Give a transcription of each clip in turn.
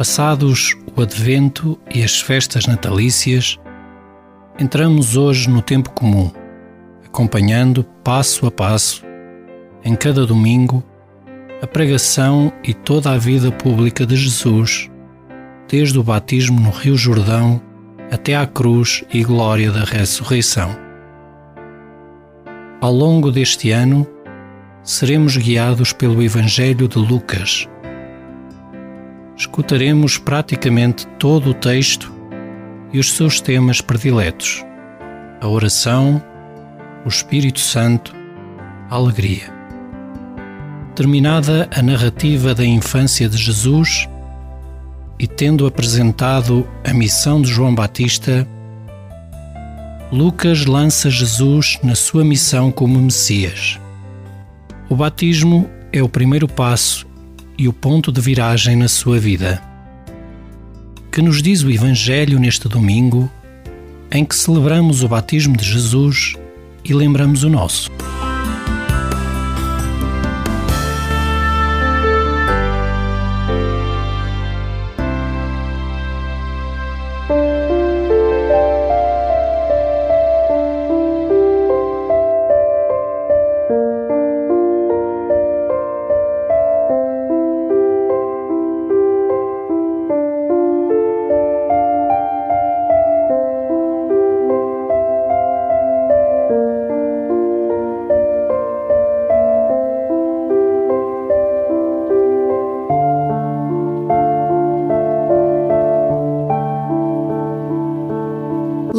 Passados o Advento e as festas natalícias, entramos hoje no tempo comum, acompanhando passo a passo, em cada domingo, a pregação e toda a vida pública de Jesus, desde o batismo no Rio Jordão até à cruz e glória da ressurreição. Ao longo deste ano, seremos guiados pelo Evangelho de Lucas escutaremos praticamente todo o texto e os seus temas prediletos: a oração, o Espírito Santo, a alegria. Terminada a narrativa da infância de Jesus e tendo apresentado a missão de João Batista, Lucas lança Jesus na sua missão como Messias. O batismo é o primeiro passo e o ponto de viragem na sua vida. Que nos diz o Evangelho neste domingo, em que celebramos o batismo de Jesus e lembramos o nosso.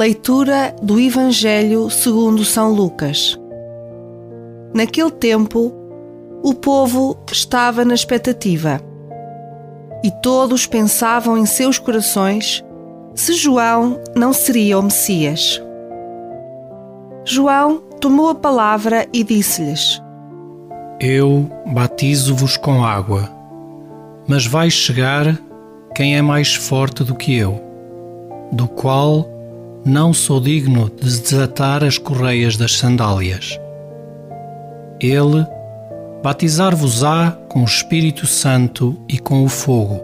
Leitura do Evangelho segundo São Lucas. Naquele tempo, o povo estava na expectativa e todos pensavam em seus corações se João não seria o Messias. João tomou a palavra e disse-lhes: Eu batizo-vos com água, mas vai chegar quem é mais forte do que eu, do qual não sou digno de desatar as correias das sandálias. Ele batizar-vos-á com o Espírito Santo e com o fogo.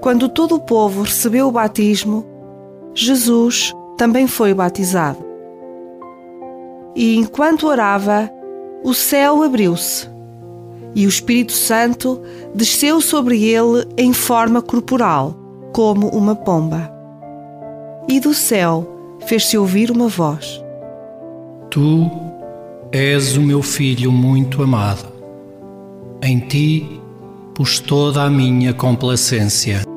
Quando todo o povo recebeu o batismo, Jesus também foi batizado. E enquanto orava, o céu abriu-se e o Espírito Santo desceu sobre ele em forma corporal, como uma pomba e do céu fez-se ouvir uma voz: Tu és o meu filho muito amado. Em ti pus toda a minha complacência.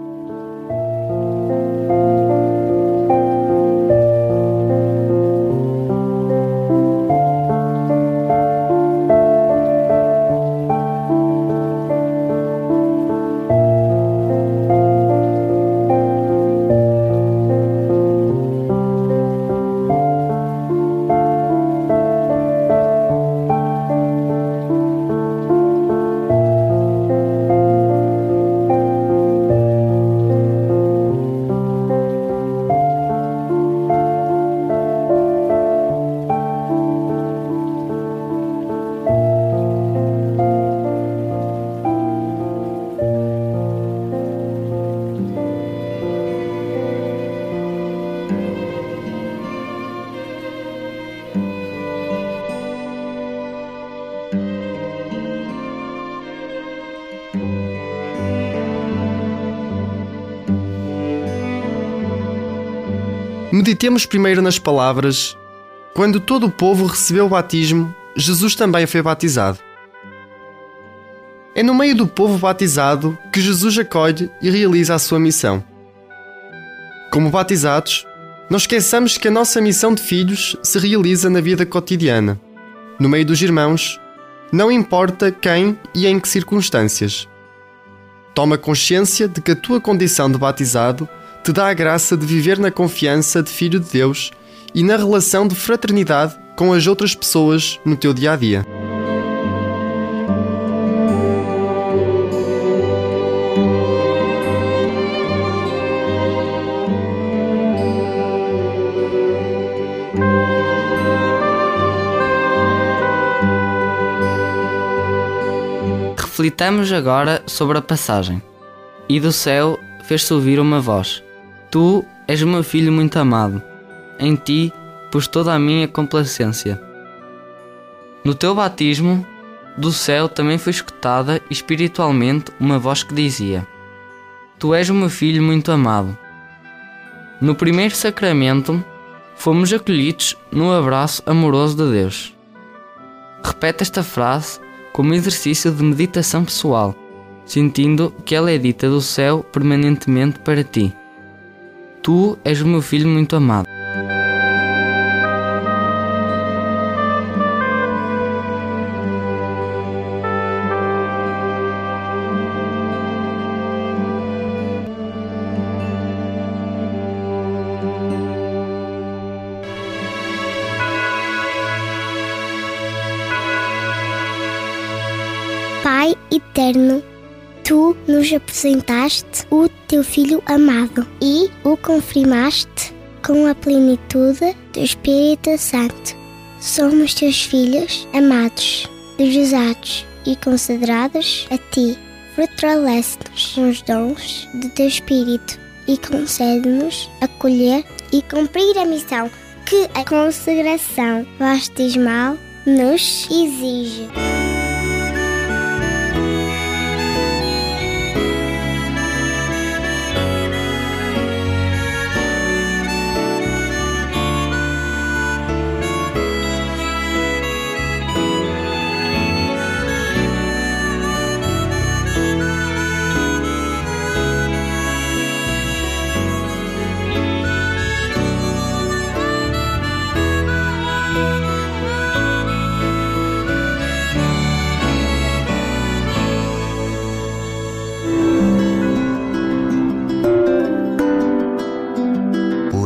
Meditemos primeiro nas palavras: Quando todo o povo recebeu o batismo, Jesus também foi batizado. É no meio do povo batizado que Jesus acolhe e realiza a sua missão. Como batizados, não esqueçamos que a nossa missão de filhos se realiza na vida cotidiana, no meio dos irmãos, não importa quem e em que circunstâncias. Toma consciência de que a tua condição de batizado te dá a graça de viver na confiança de filho de Deus e na relação de fraternidade com as outras pessoas no teu dia a dia. Reflitamos agora sobre a passagem. E do céu fez-se ouvir uma voz: Tu és meu filho muito amado. Em ti pus toda a minha complacência. No teu batismo, do céu também foi escutada espiritualmente uma voz que dizia: Tu és o meu filho muito amado. No primeiro sacramento, fomos acolhidos no abraço amoroso de Deus. Repete esta frase como exercício de meditação pessoal, sentindo que ela é dita do céu permanentemente para ti. Tu és o meu filho muito amado. Pai eterno, tu nos apresentaste o teu Filho amado e o confirmaste com a plenitude do Espírito Santo. Somos teus filhos amados, desejados e considerados a ti. Fortalece-nos com os dons do teu Espírito e concede-nos acolher e cumprir a missão que a consagração batismal nos exige.